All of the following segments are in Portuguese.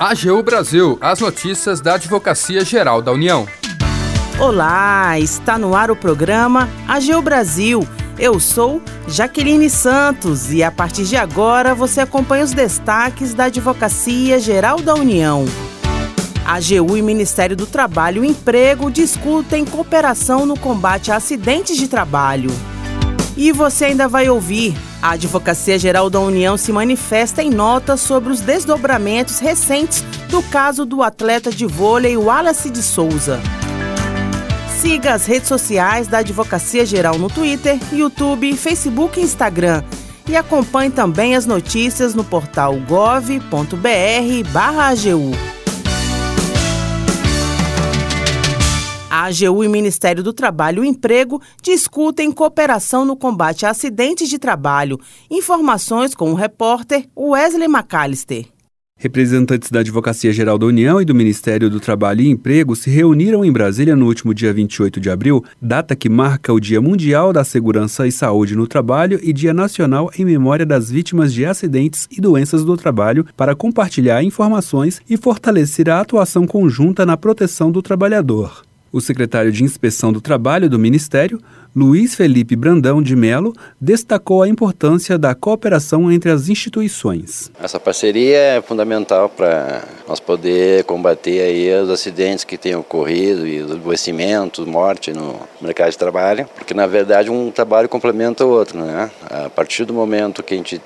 AGU Brasil, as notícias da Advocacia Geral da União. Olá, está no ar o programa AGU Brasil. Eu sou Jaqueline Santos e a partir de agora você acompanha os destaques da Advocacia Geral da União. A AGU e Ministério do Trabalho e Emprego discutem cooperação no combate a acidentes de trabalho. E você ainda vai ouvir. A Advocacia Geral da União se manifesta em nota sobre os desdobramentos recentes do caso do atleta de vôlei Wallace de Souza. Siga as redes sociais da Advocacia Geral no Twitter, YouTube, Facebook e Instagram. E acompanhe também as notícias no portal gov.br/agu. A AGU e Ministério do Trabalho e Emprego discutem cooperação no combate a acidentes de trabalho. Informações com o repórter Wesley McAllister. Representantes da Advocacia Geral da União e do Ministério do Trabalho e Emprego se reuniram em Brasília no último dia 28 de abril, data que marca o Dia Mundial da Segurança e Saúde no Trabalho e Dia Nacional em memória das vítimas de acidentes e doenças do trabalho, para compartilhar informações e fortalecer a atuação conjunta na proteção do trabalhador. O secretário de Inspeção do Trabalho do Ministério, Luiz Felipe Brandão de Melo, destacou a importância da cooperação entre as instituições. Essa parceria é fundamental para nós poder combater aí os acidentes que têm ocorrido e os adoecimentos, morte no mercado de trabalho, porque na verdade um trabalho complementa o outro, né? A partir do momento que a gente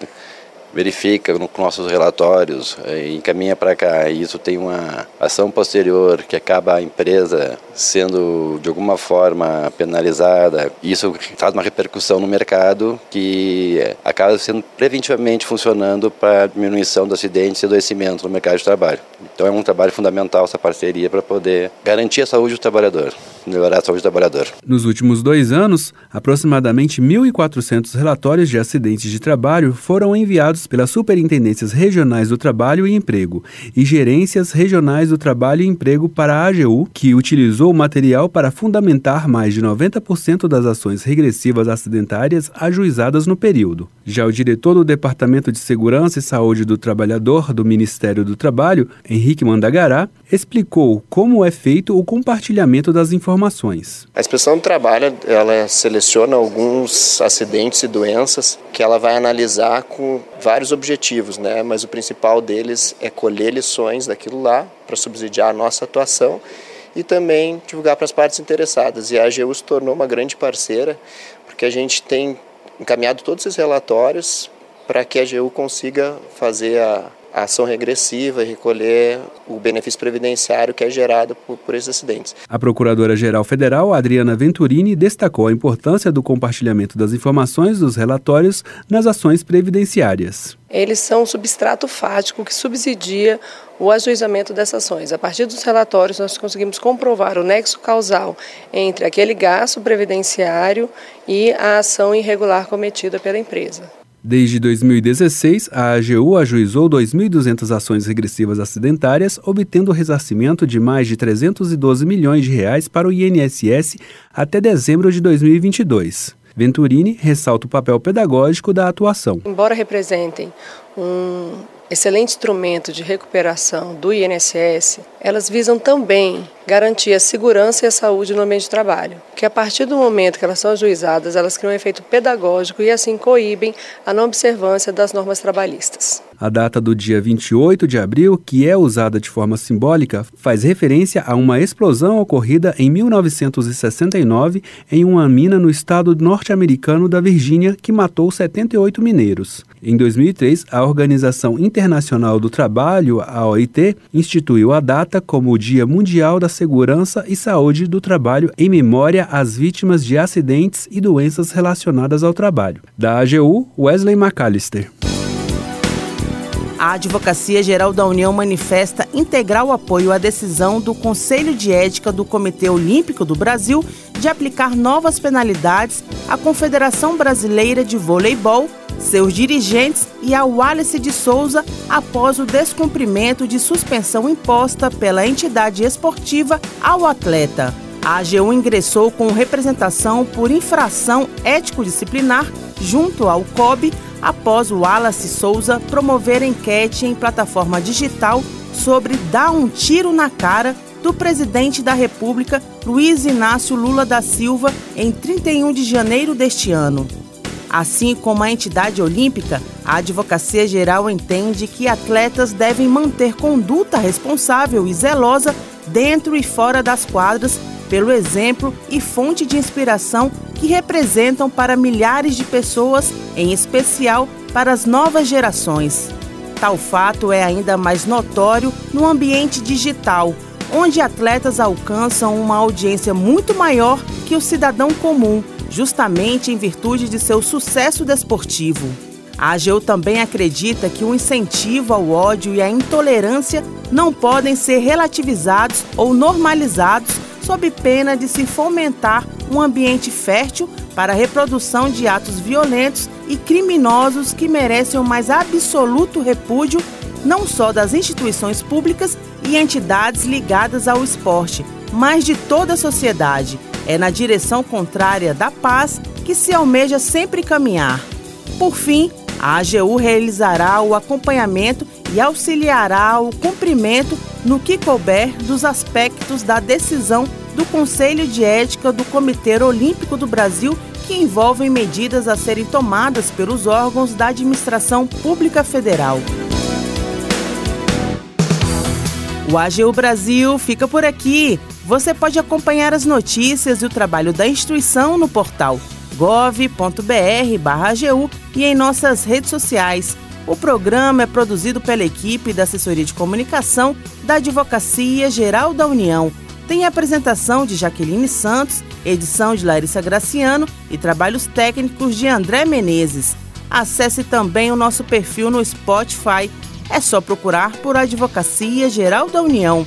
verifica com nossos relatórios, eh, encaminha para cá. E isso tem uma ação posterior que acaba a empresa sendo de alguma forma penalizada. Isso traz uma repercussão no mercado que acaba sendo preventivamente funcionando para diminuição dos acidentes e adoecimento no mercado de trabalho. Então é um trabalho fundamental essa parceria para poder garantir a saúde do trabalhador, melhorar a saúde do trabalhador. Nos últimos dois anos, aproximadamente 1.400 relatórios de acidentes de trabalho foram enviados pelas Superintendências Regionais do Trabalho e Emprego e Gerências Regionais do Trabalho e Emprego para a AGU, que utilizou o material para fundamentar mais de 90% das ações regressivas acidentárias ajuizadas no período. Já o diretor do Departamento de Segurança e Saúde do Trabalhador do Ministério do Trabalho, Henrique Mandagará, explicou como é feito o compartilhamento das informações. A inspeção do trabalho, ela seleciona alguns acidentes e doenças que ela vai analisar com vários objetivos, né? Mas o principal deles é colher lições daquilo lá para subsidiar a nossa atuação e também divulgar para as partes interessadas. E a AGU se tornou uma grande parceira, porque a gente tem encaminhado todos esses relatórios para que a AGU consiga fazer a a ação regressiva e recolher o benefício previdenciário que é gerado por, por esses acidentes. A Procuradora-Geral Federal, Adriana Venturini, destacou a importância do compartilhamento das informações dos relatórios nas ações previdenciárias. Eles são um substrato fático que subsidia o ajuizamento dessas ações. A partir dos relatórios, nós conseguimos comprovar o nexo causal entre aquele gasto previdenciário e a ação irregular cometida pela empresa. Desde 2016, a AGU ajuizou 2.200 ações regressivas acidentárias, obtendo ressarcimento de mais de 312 milhões de reais para o INSS até dezembro de 2022. Venturini ressalta o papel pedagógico da atuação. Embora representem um excelente instrumento de recuperação do INSS, elas visam também garantir a segurança e a saúde no ambiente de trabalho, que a partir do momento que elas são ajuizadas, elas criam um efeito pedagógico e assim coíbem a não observância das normas trabalhistas. A data do dia 28 de abril, que é usada de forma simbólica, faz referência a uma explosão ocorrida em 1969 em uma mina no estado norte-americano da Virgínia que matou 78 mineiros. Em 2003, a Organização Internacional do Trabalho, a OIT, instituiu a data como o Dia Mundial da Segurança e Saúde do Trabalho em memória às vítimas de acidentes e doenças relacionadas ao trabalho. Da AGU, Wesley McAllister. A Advocacia Geral da União manifesta integral apoio à decisão do Conselho de Ética do Comitê Olímpico do Brasil de aplicar novas penalidades à Confederação Brasileira de Voleibol, seus dirigentes e ao Wallace de Souza após o descumprimento de suspensão imposta pela entidade esportiva ao atleta. A AGU ingressou com representação por infração ético-disciplinar junto ao COB após o Wallace Souza promover enquete em plataforma digital sobre dar um tiro na cara do presidente da República, Luiz Inácio Lula da Silva, em 31 de janeiro deste ano. Assim como a entidade olímpica, a Advocacia Geral entende que atletas devem manter conduta responsável e zelosa dentro e fora das quadras, pelo exemplo e fonte de inspiração que representam para milhares de pessoas, em especial para as novas gerações. Tal fato é ainda mais notório no ambiente digital, onde atletas alcançam uma audiência muito maior que o cidadão comum, justamente em virtude de seu sucesso desportivo. A AGU também acredita que o incentivo ao ódio e à intolerância não podem ser relativizados ou normalizados sob pena de se fomentar um ambiente fértil para a reprodução de atos violentos e criminosos que merecem o mais absoluto repúdio não só das instituições públicas e entidades ligadas ao esporte, mas de toda a sociedade. É na direção contrária da paz que se almeja sempre caminhar. Por fim, a AGU realizará o acompanhamento e auxiliará o cumprimento no que couber dos aspectos da decisão do Conselho de Ética do Comitê Olímpico do Brasil que envolvem medidas a serem tomadas pelos órgãos da administração pública federal. O AGU Brasil fica por aqui. Você pode acompanhar as notícias e o trabalho da instituição no portal gov.br/agu e em nossas redes sociais. O programa é produzido pela equipe da Assessoria de Comunicação da Advocacia Geral da União. Tem a apresentação de Jaqueline Santos, edição de Larissa Graciano e trabalhos técnicos de André Menezes. Acesse também o nosso perfil no Spotify é só procurar por Advocacia Geral da União.